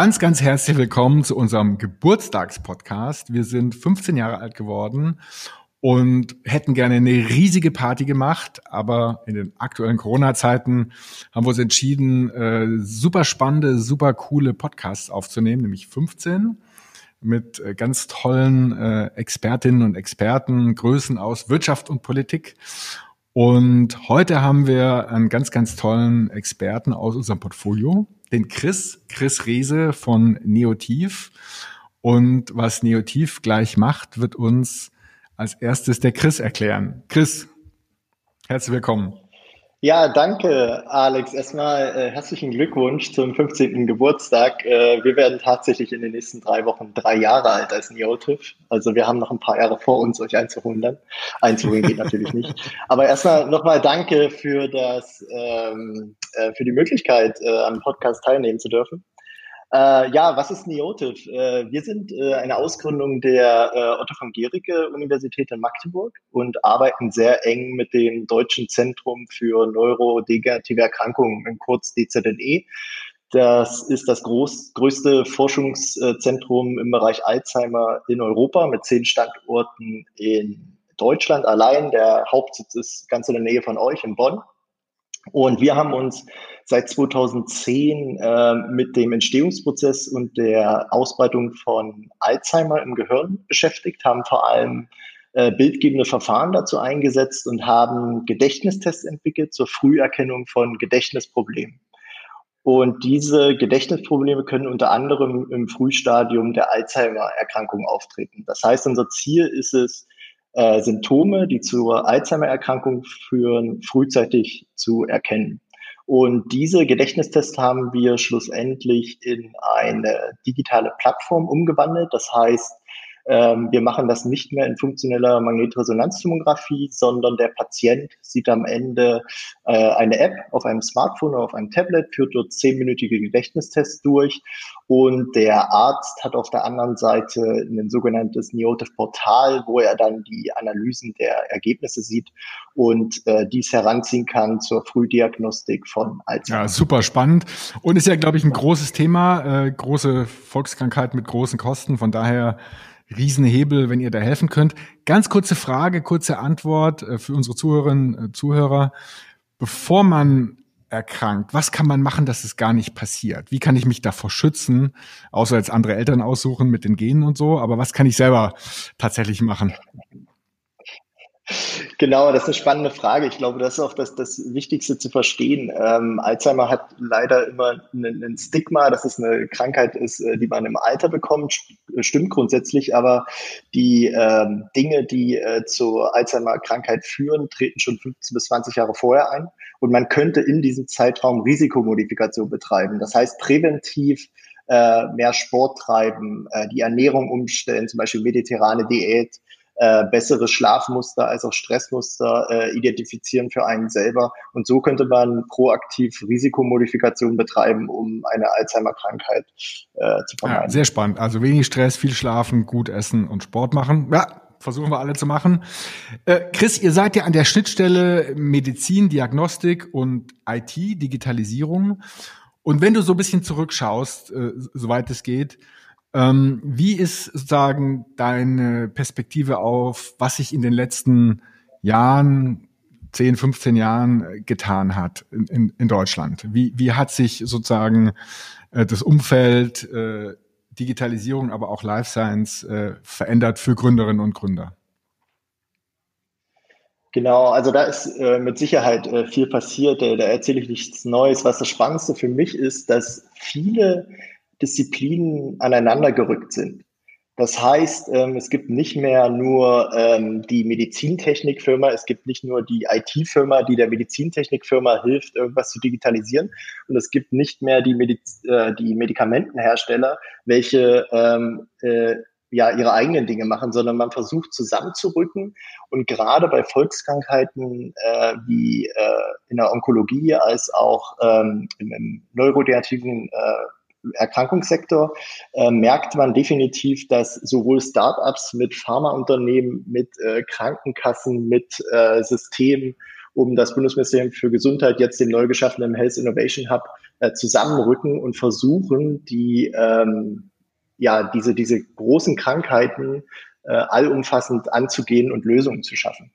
Ganz, ganz herzlich willkommen zu unserem Geburtstagspodcast. Wir sind 15 Jahre alt geworden und hätten gerne eine riesige Party gemacht, aber in den aktuellen Corona-Zeiten haben wir uns entschieden, äh, super spannende, super coole Podcasts aufzunehmen, nämlich 15 mit äh, ganz tollen äh, Expertinnen und Experten, Größen aus Wirtschaft und Politik. Und heute haben wir einen ganz, ganz tollen Experten aus unserem Portfolio, den Chris, Chris Riese von Neotiv. Und was Neotiv gleich macht, wird uns als erstes der Chris erklären. Chris, herzlich willkommen. Ja, danke, Alex. Erstmal äh, herzlichen Glückwunsch zum 15. Geburtstag. Äh, wir werden tatsächlich in den nächsten drei Wochen drei Jahre alt als Neotif. Also wir haben noch ein paar Jahre vor uns, euch einzuholen. Einzuholen geht natürlich nicht. Aber erstmal nochmal danke für das, ähm, äh, für die Möglichkeit, äh, am Podcast teilnehmen zu dürfen. Äh, ja, was ist Neotiv? Äh, wir sind äh, eine Ausgründung der äh, Otto von Gericke Universität in Magdeburg und arbeiten sehr eng mit dem Deutschen Zentrum für neurodegenerative Erkrankungen, in kurz DZNE. Das ist das groß, größte Forschungszentrum im Bereich Alzheimer in Europa mit zehn Standorten in Deutschland allein. Der Hauptsitz ist ganz in der Nähe von euch in Bonn. Und wir haben uns seit 2010 äh, mit dem Entstehungsprozess und der Ausbreitung von Alzheimer im Gehirn beschäftigt, haben vor allem äh, bildgebende Verfahren dazu eingesetzt und haben Gedächtnistests entwickelt zur Früherkennung von Gedächtnisproblemen. Und diese Gedächtnisprobleme können unter anderem im Frühstadium der Alzheimer-Erkrankung auftreten. Das heißt, unser Ziel ist es, äh, Symptome, die zur Alzheimer-Erkrankung führen, frühzeitig zu erkennen. Und diese Gedächtnistests haben wir schlussendlich in eine digitale Plattform umgewandelt. Das heißt, wir machen das nicht mehr in funktioneller Magnetresonanztomographie, sondern der Patient sieht am Ende äh, eine App auf einem Smartphone oder auf einem Tablet, führt dort zehnminütige Gedächtnistests durch und der Arzt hat auf der anderen Seite ein sogenanntes Neotif-Portal, wo er dann die Analysen der Ergebnisse sieht und äh, dies heranziehen kann zur Frühdiagnostik von Alzheimer. Ja, super spannend und ist ja, glaube ich, ein großes Thema, äh, große Volkskrankheit mit großen Kosten. Von daher Riesenhebel, wenn ihr da helfen könnt. Ganz kurze Frage, kurze Antwort äh, für unsere Zuhörerinnen und äh, Zuhörer. Bevor man erkrankt, was kann man machen, dass es gar nicht passiert? Wie kann ich mich davor schützen, außer als andere Eltern aussuchen mit den Genen und so, aber was kann ich selber tatsächlich machen? Genau, das ist eine spannende Frage. Ich glaube, das ist auch das, das Wichtigste zu verstehen. Ähm, Alzheimer hat leider immer ein Stigma, dass es eine Krankheit ist, äh, die man im Alter bekommt. Stimmt grundsätzlich, aber die ähm, Dinge, die äh, zur Alzheimer-Krankheit führen, treten schon 15 bis 20 Jahre vorher ein. Und man könnte in diesem Zeitraum Risikomodifikation betreiben. Das heißt, präventiv äh, mehr Sport treiben, äh, die Ernährung umstellen, zum Beispiel mediterrane Diät, äh, bessere Schlafmuster als auch Stressmuster äh, identifizieren für einen selber. Und so könnte man proaktiv Risikomodifikation betreiben, um eine Alzheimer-Krankheit äh, zu vermeiden. Ja, sehr spannend. Also wenig Stress, viel schlafen, gut essen und Sport machen. Ja, versuchen wir alle zu machen. Äh, Chris, ihr seid ja an der Schnittstelle Medizin, Diagnostik und IT, Digitalisierung. Und wenn du so ein bisschen zurückschaust, äh, soweit es geht, ähm, wie ist sozusagen deine Perspektive auf, was sich in den letzten Jahren, 10, 15 Jahren getan hat in, in, in Deutschland? Wie, wie hat sich sozusagen äh, das Umfeld, äh, Digitalisierung, aber auch Life Science äh, verändert für Gründerinnen und Gründer? Genau, also da ist äh, mit Sicherheit äh, viel passiert. Äh, da erzähle ich nichts Neues. Was das Spannendste für mich ist, dass viele Disziplinen aneinander gerückt sind. Das heißt, ähm, es gibt nicht mehr nur ähm, die Medizintechnikfirma, es gibt nicht nur die IT-Firma, die der Medizintechnikfirma hilft, irgendwas zu digitalisieren. Und es gibt nicht mehr die, Mediz äh, die Medikamentenhersteller, welche ähm, äh, ja ihre eigenen Dinge machen, sondern man versucht zusammenzurücken. Und gerade bei Volkskrankheiten äh, wie äh, in der Onkologie als auch ähm, im, im neurodegenerativen äh, Erkrankungssektor äh, merkt man definitiv, dass sowohl Startups mit Pharmaunternehmen, mit äh, Krankenkassen, mit äh, Systemen um das Bundesministerium für Gesundheit jetzt dem neu geschaffenen Health Innovation Hub äh, zusammenrücken und versuchen, die ähm, ja diese diese großen Krankheiten äh, allumfassend anzugehen und Lösungen zu schaffen.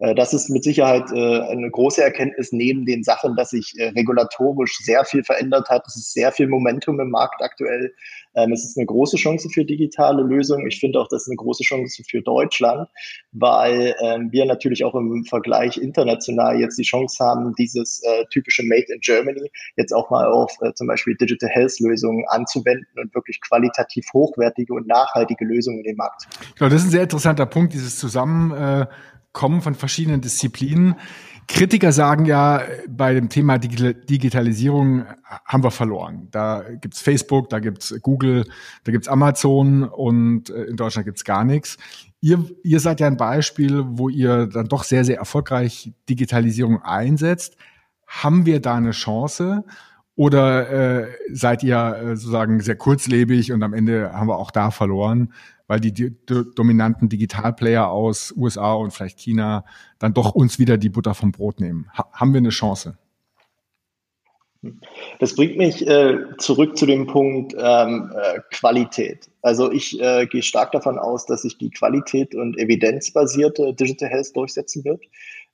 Äh, das ist mit Sicherheit äh, eine große Erkenntnis neben den Sachen, dass sich äh, regulatorisch sehr viel verändert hat. Es ist sehr viel Momentum im Markt aktuell. Ähm, es ist eine große Chance für digitale Lösungen. Ich finde auch, das ist eine große Chance für Deutschland, weil ähm, wir natürlich auch im Vergleich international jetzt die Chance haben, dieses typische Made in Germany jetzt auch mal auf zum Beispiel Digital Health Lösungen anzuwenden und wirklich qualitativ hochwertige und nachhaltige Lösungen in den Markt zu bringen. Genau, das ist ein sehr interessanter Punkt, dieses Zusammen kommen von verschiedenen Disziplinen. Kritiker sagen ja, bei dem Thema Digitalisierung haben wir verloren. Da gibt's Facebook, da gibt's Google, da gibt's Amazon und äh, in Deutschland gibt's gar nichts. Ihr, ihr seid ja ein Beispiel, wo ihr dann doch sehr, sehr erfolgreich Digitalisierung einsetzt. Haben wir da eine Chance? Oder äh, seid ihr äh, sozusagen sehr kurzlebig und am Ende haben wir auch da verloren? Weil die, die dominanten Digitalplayer aus USA und vielleicht China dann doch uns wieder die Butter vom Brot nehmen. Ha haben wir eine Chance? Das bringt mich äh, zurück zu dem Punkt ähm, äh, Qualität. Also ich äh, gehe stark davon aus, dass sich die Qualität und evidenzbasierte Digital Health durchsetzen wird.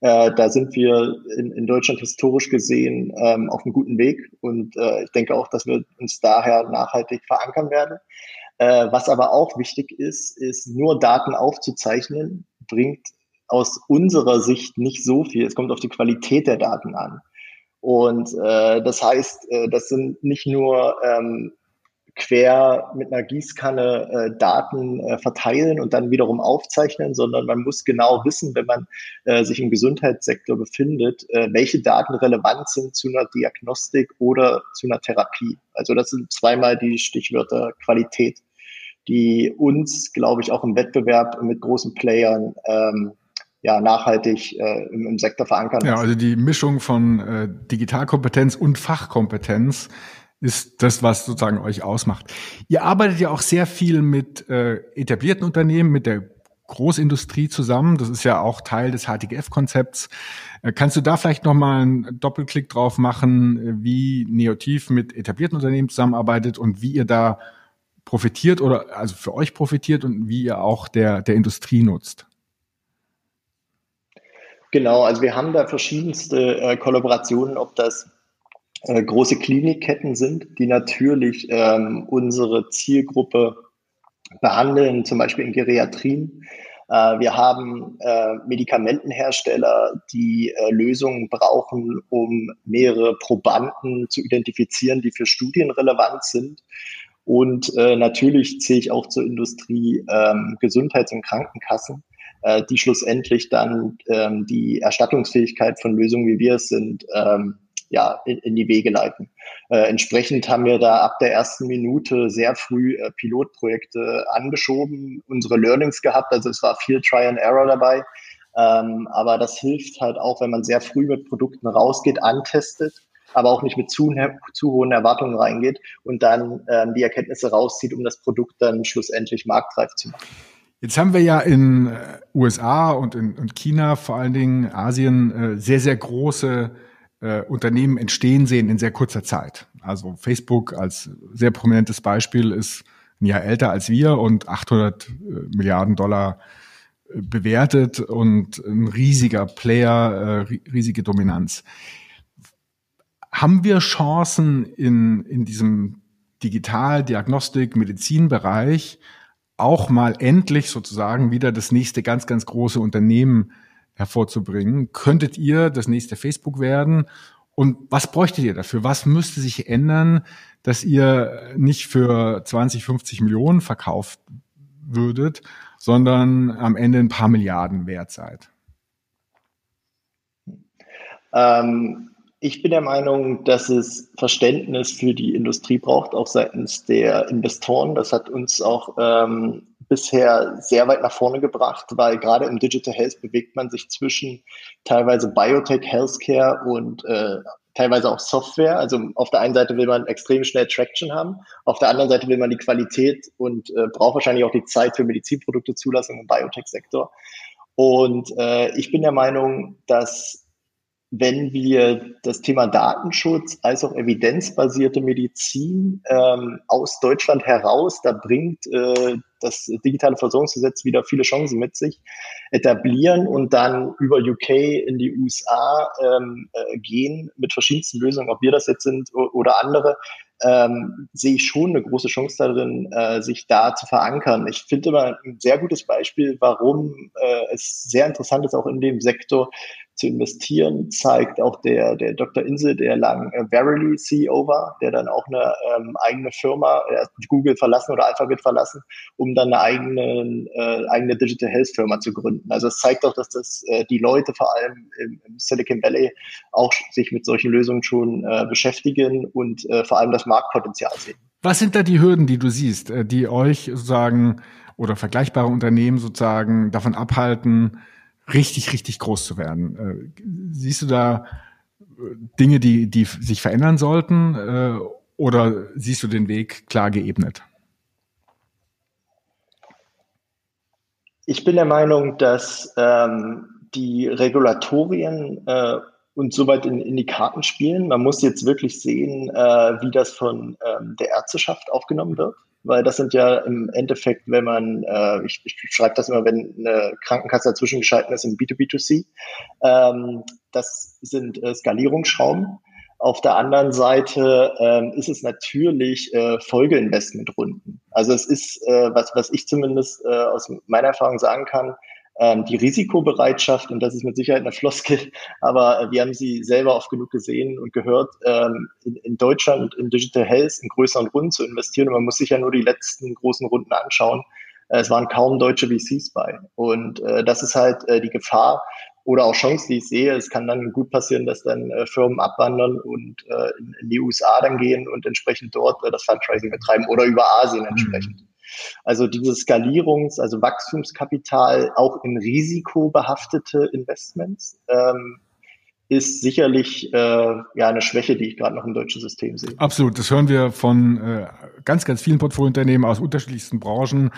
Äh, da sind wir in, in Deutschland historisch gesehen ähm, auf einem guten Weg und äh, ich denke auch, dass wir uns daher nachhaltig verankern werden. Äh, was aber auch wichtig ist, ist nur Daten aufzuzeichnen, bringt aus unserer Sicht nicht so viel. Es kommt auf die Qualität der Daten an. Und äh, das heißt, äh, das sind nicht nur ähm, quer mit einer Gießkanne äh, Daten äh, verteilen und dann wiederum aufzeichnen, sondern man muss genau wissen, wenn man äh, sich im Gesundheitssektor befindet, äh, welche Daten relevant sind zu einer Diagnostik oder zu einer Therapie. Also das sind zweimal die Stichwörter Qualität die uns, glaube ich, auch im Wettbewerb mit großen Playern ähm, ja, nachhaltig äh, im, im, Sektor verankern. Ja, also die Mischung von äh, Digitalkompetenz und Fachkompetenz ist das, was sozusagen euch ausmacht. Ihr arbeitet ja auch sehr viel mit äh, etablierten Unternehmen, mit der Großindustrie zusammen. Das ist ja auch Teil des HTGF-Konzepts. Äh, kannst du da vielleicht nochmal einen Doppelklick drauf machen, wie Neotiv mit etablierten Unternehmen zusammenarbeitet und wie ihr da profitiert oder also für euch profitiert und wie ihr auch der, der Industrie nutzt? Genau, also wir haben da verschiedenste äh, Kollaborationen, ob das äh, große Klinikketten sind, die natürlich ähm, unsere Zielgruppe behandeln, zum Beispiel in Geriatrien. Äh, wir haben äh, Medikamentenhersteller, die äh, Lösungen brauchen, um mehrere Probanden zu identifizieren, die für Studien relevant sind. Und äh, natürlich zähle ich auch zur Industrie ähm, Gesundheits- und Krankenkassen, äh, die schlussendlich dann ähm, die Erstattungsfähigkeit von Lösungen, wie wir es sind, ähm, ja, in, in die Wege leiten. Äh, entsprechend haben wir da ab der ersten Minute sehr früh äh, Pilotprojekte angeschoben, unsere Learnings gehabt, also es war viel Try and Error dabei. Ähm, aber das hilft halt auch, wenn man sehr früh mit Produkten rausgeht, antestet aber auch nicht mit zu, zu hohen Erwartungen reingeht und dann ähm, die Erkenntnisse rauszieht, um das Produkt dann schlussendlich marktreif zu machen. Jetzt haben wir ja in äh, USA und in und China, vor allen Dingen Asien, äh, sehr, sehr große äh, Unternehmen entstehen sehen in sehr kurzer Zeit. Also Facebook als sehr prominentes Beispiel ist ein Jahr älter als wir und 800 äh, Milliarden Dollar äh, bewertet und ein riesiger Player, äh, riesige Dominanz. Haben wir Chancen in, in diesem Digital-, Diagnostik-, Medizinbereich auch mal endlich sozusagen wieder das nächste ganz, ganz große Unternehmen hervorzubringen? Könntet ihr das nächste Facebook werden? Und was bräuchtet ihr dafür? Was müsste sich ändern, dass ihr nicht für 20, 50 Millionen verkauft würdet, sondern am Ende ein paar Milliarden wert seid? Ähm, ich bin der Meinung, dass es Verständnis für die Industrie braucht, auch seitens der Investoren. Das hat uns auch ähm, bisher sehr weit nach vorne gebracht, weil gerade im Digital Health bewegt man sich zwischen teilweise Biotech, Healthcare und äh, teilweise auch Software. Also auf der einen Seite will man extrem schnell Traction haben, auf der anderen Seite will man die Qualität und äh, braucht wahrscheinlich auch die Zeit für Medizinprodukte Zulassung im Biotech-Sektor. Und äh, ich bin der Meinung, dass wenn wir das Thema Datenschutz als auch evidenzbasierte Medizin ähm, aus Deutschland heraus, da bringt äh, das digitale Versorgungsgesetz wieder viele Chancen mit sich, etablieren und dann über UK in die USA ähm, äh, gehen mit verschiedensten Lösungen, ob wir das jetzt sind oder andere, ähm, sehe ich schon eine große Chance darin, äh, sich da zu verankern. Ich finde immer ein sehr gutes Beispiel, warum äh, es sehr interessant ist, auch in dem Sektor zu investieren, zeigt auch der, der Dr. Insel, der lang äh, Verily CEO war, der dann auch eine ähm, eigene Firma, er Google verlassen oder Alphabet verlassen, um dann eine eigene, äh, eigene Digital Health Firma zu gründen. Also es zeigt auch, dass das äh, die Leute vor allem im, im Silicon Valley auch sich mit solchen Lösungen schon äh, beschäftigen und äh, vor allem das Marktpotenzial sehen. Was sind da die Hürden, die du siehst, äh, die euch sozusagen oder vergleichbare Unternehmen sozusagen davon abhalten, richtig, richtig groß zu werden. Äh, siehst du da äh, Dinge, die, die sich verändern sollten äh, oder siehst du den Weg klar geebnet? Ich bin der Meinung, dass ähm, die Regulatorien äh, uns soweit in, in, die Karten spielen. Man muss jetzt wirklich sehen, äh, wie das von ähm, der Ärzteschaft aufgenommen wird weil das sind ja im Endeffekt, wenn man, äh, ich, ich schreibe das immer, wenn eine Krankenkasse dazwischen geschalten ist im B2B2C, ähm, das sind äh, Skalierungsschrauben. Auf der anderen Seite ähm, ist es natürlich äh, Folgeinvestmentrunden. Also es ist, äh, was, was ich zumindest äh, aus meiner Erfahrung sagen kann, die Risikobereitschaft, und das ist mit Sicherheit eine Floskel, aber äh, wir haben sie selber oft genug gesehen und gehört, ähm, in, in Deutschland in Digital Health in größeren Runden zu investieren. Und man muss sich ja nur die letzten großen Runden anschauen. Äh, es waren kaum deutsche VCs bei. Und äh, das ist halt die Gefahr oder auch Chance, die ich sehe. Es kann dann gut passieren, dass dann Firmen abwandern und in, die USA dann gehen und entsprechend dort das Fundraising betreiben oder über Asien entsprechend. Mhm. Also dieses Skalierungs-, also Wachstumskapital auch in risikobehaftete Investments ähm, ist sicherlich äh, ja eine Schwäche, die ich gerade noch im deutschen System sehe. Absolut, das hören wir von äh, ganz, ganz vielen Portfoliounternehmen aus unterschiedlichsten Branchen.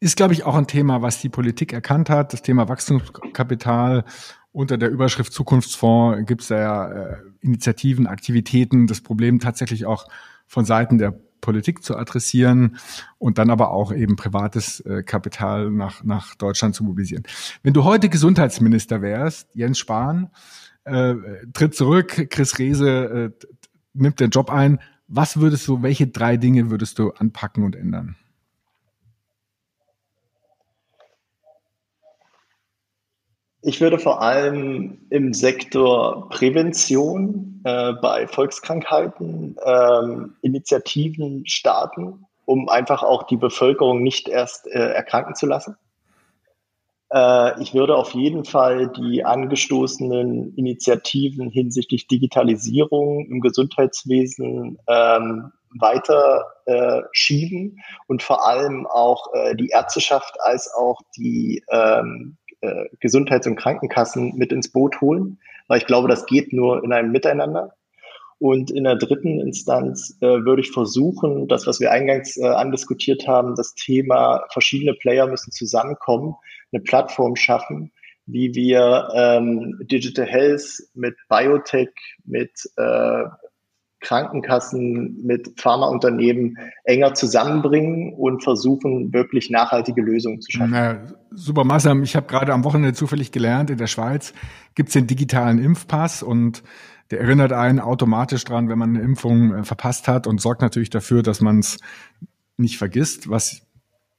Ist, glaube ich, auch ein Thema, was die Politik erkannt hat. Das Thema Wachstumskapital unter der Überschrift Zukunftsfonds gibt es ja äh, Initiativen, Aktivitäten, das Problem tatsächlich auch von Seiten der Politik zu adressieren und dann aber auch eben privates äh, Kapital nach, nach Deutschland zu mobilisieren. Wenn du heute Gesundheitsminister wärst, Jens Spahn, äh, tritt zurück, Chris Rehse äh, nimmt den Job ein, was würdest du, welche drei Dinge würdest du anpacken und ändern? Ich würde vor allem im Sektor Prävention äh, bei Volkskrankheiten ähm, Initiativen starten, um einfach auch die Bevölkerung nicht erst äh, erkranken zu lassen. Äh, ich würde auf jeden Fall die angestoßenen Initiativen hinsichtlich Digitalisierung im Gesundheitswesen ähm, weiter äh, schieben und vor allem auch äh, die Ärzteschaft als auch die ähm, äh, Gesundheits- und Krankenkassen mit ins Boot holen, weil ich glaube, das geht nur in einem Miteinander. Und in der dritten Instanz äh, würde ich versuchen, das, was wir eingangs äh, andiskutiert haben, das Thema verschiedene Player müssen zusammenkommen, eine Plattform schaffen, wie wir ähm, Digital Health mit Biotech, mit äh, Krankenkassen mit Pharmaunternehmen enger zusammenbringen und versuchen, wirklich nachhaltige Lösungen zu schaffen. Na, super, Masam. Ich habe gerade am Wochenende zufällig gelernt, in der Schweiz gibt's den digitalen Impfpass und der erinnert einen automatisch dran, wenn man eine Impfung äh, verpasst hat und sorgt natürlich dafür, dass man es nicht vergisst, was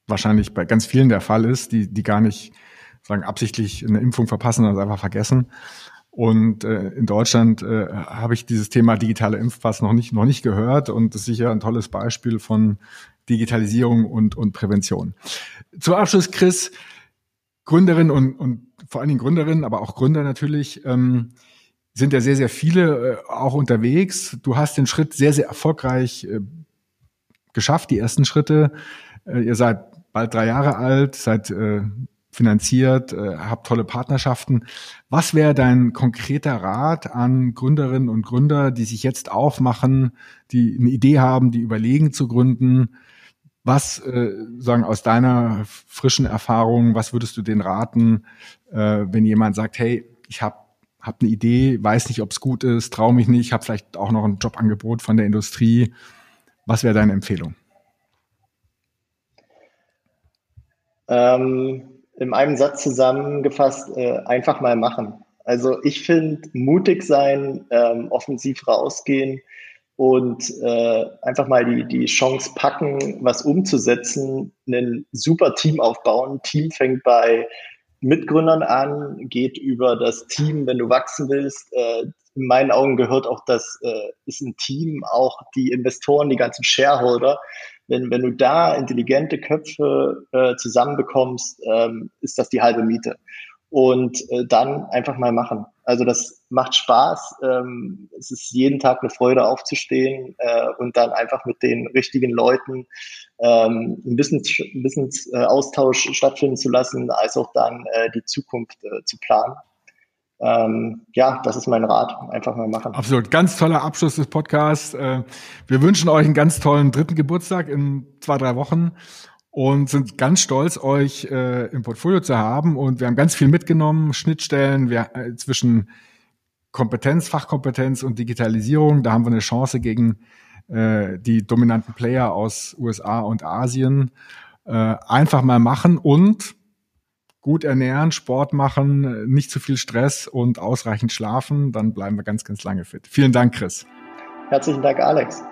wahrscheinlich bei ganz vielen der Fall ist, die, die gar nicht sagen absichtlich eine Impfung verpassen, sondern einfach vergessen. Und äh, in Deutschland äh, habe ich dieses Thema digitale Impfpass noch nicht, noch nicht gehört und das ist sicher ein tolles Beispiel von Digitalisierung und, und Prävention. Zum Abschluss, Chris, Gründerin und, und vor allen Dingen Gründerinnen, aber auch Gründer natürlich, ähm, sind ja sehr, sehr viele äh, auch unterwegs. Du hast den Schritt sehr, sehr erfolgreich äh, geschafft, die ersten Schritte. Äh, ihr seid bald drei Jahre alt, seid äh, finanziert, äh, habt tolle Partnerschaften. Was wäre dein konkreter Rat an Gründerinnen und Gründer, die sich jetzt aufmachen, die eine Idee haben, die überlegen zu gründen? Was äh, sagen aus deiner frischen Erfahrung, was würdest du denen raten, äh, wenn jemand sagt, hey, ich habe habe eine Idee, weiß nicht, ob es gut ist, traue mich nicht, habe vielleicht auch noch ein Jobangebot von der Industrie. Was wäre deine Empfehlung? Ähm, in einem Satz zusammengefasst, äh, einfach mal machen. Also ich finde, mutig sein, ähm, offensiv rausgehen und äh, einfach mal die, die Chance packen, was umzusetzen, ein super Team aufbauen. Team fängt bei Mitgründern an, geht über das Team, wenn du wachsen willst. Äh, in meinen Augen gehört auch das, äh, ist ein Team, auch die Investoren, die ganzen Shareholder. Wenn, wenn du da intelligente Köpfe äh, zusammenbekommst, ähm, ist das die halbe Miete. Und äh, dann einfach mal machen. Also das macht Spaß. Ähm, es ist jeden Tag eine Freude aufzustehen äh, und dann einfach mit den richtigen Leuten ähm, ein bisschen äh, stattfinden zu lassen, als auch dann äh, die Zukunft äh, zu planen. Ähm, ja, das ist mein Rat. Einfach mal machen. Absolut. Ganz toller Abschluss des Podcasts. Äh, wir wünschen euch einen ganz tollen dritten Geburtstag in zwei, drei Wochen und sind ganz stolz, euch äh, im Portfolio zu haben. Und wir haben ganz viel mitgenommen, Schnittstellen wir, äh, zwischen Kompetenz, Fachkompetenz und Digitalisierung. Da haben wir eine Chance gegen äh, die dominanten Player aus USA und Asien. Einfach mal machen und gut ernähren, Sport machen, nicht zu viel Stress und ausreichend schlafen, dann bleiben wir ganz, ganz lange fit. Vielen Dank, Chris. Herzlichen Dank, Alex.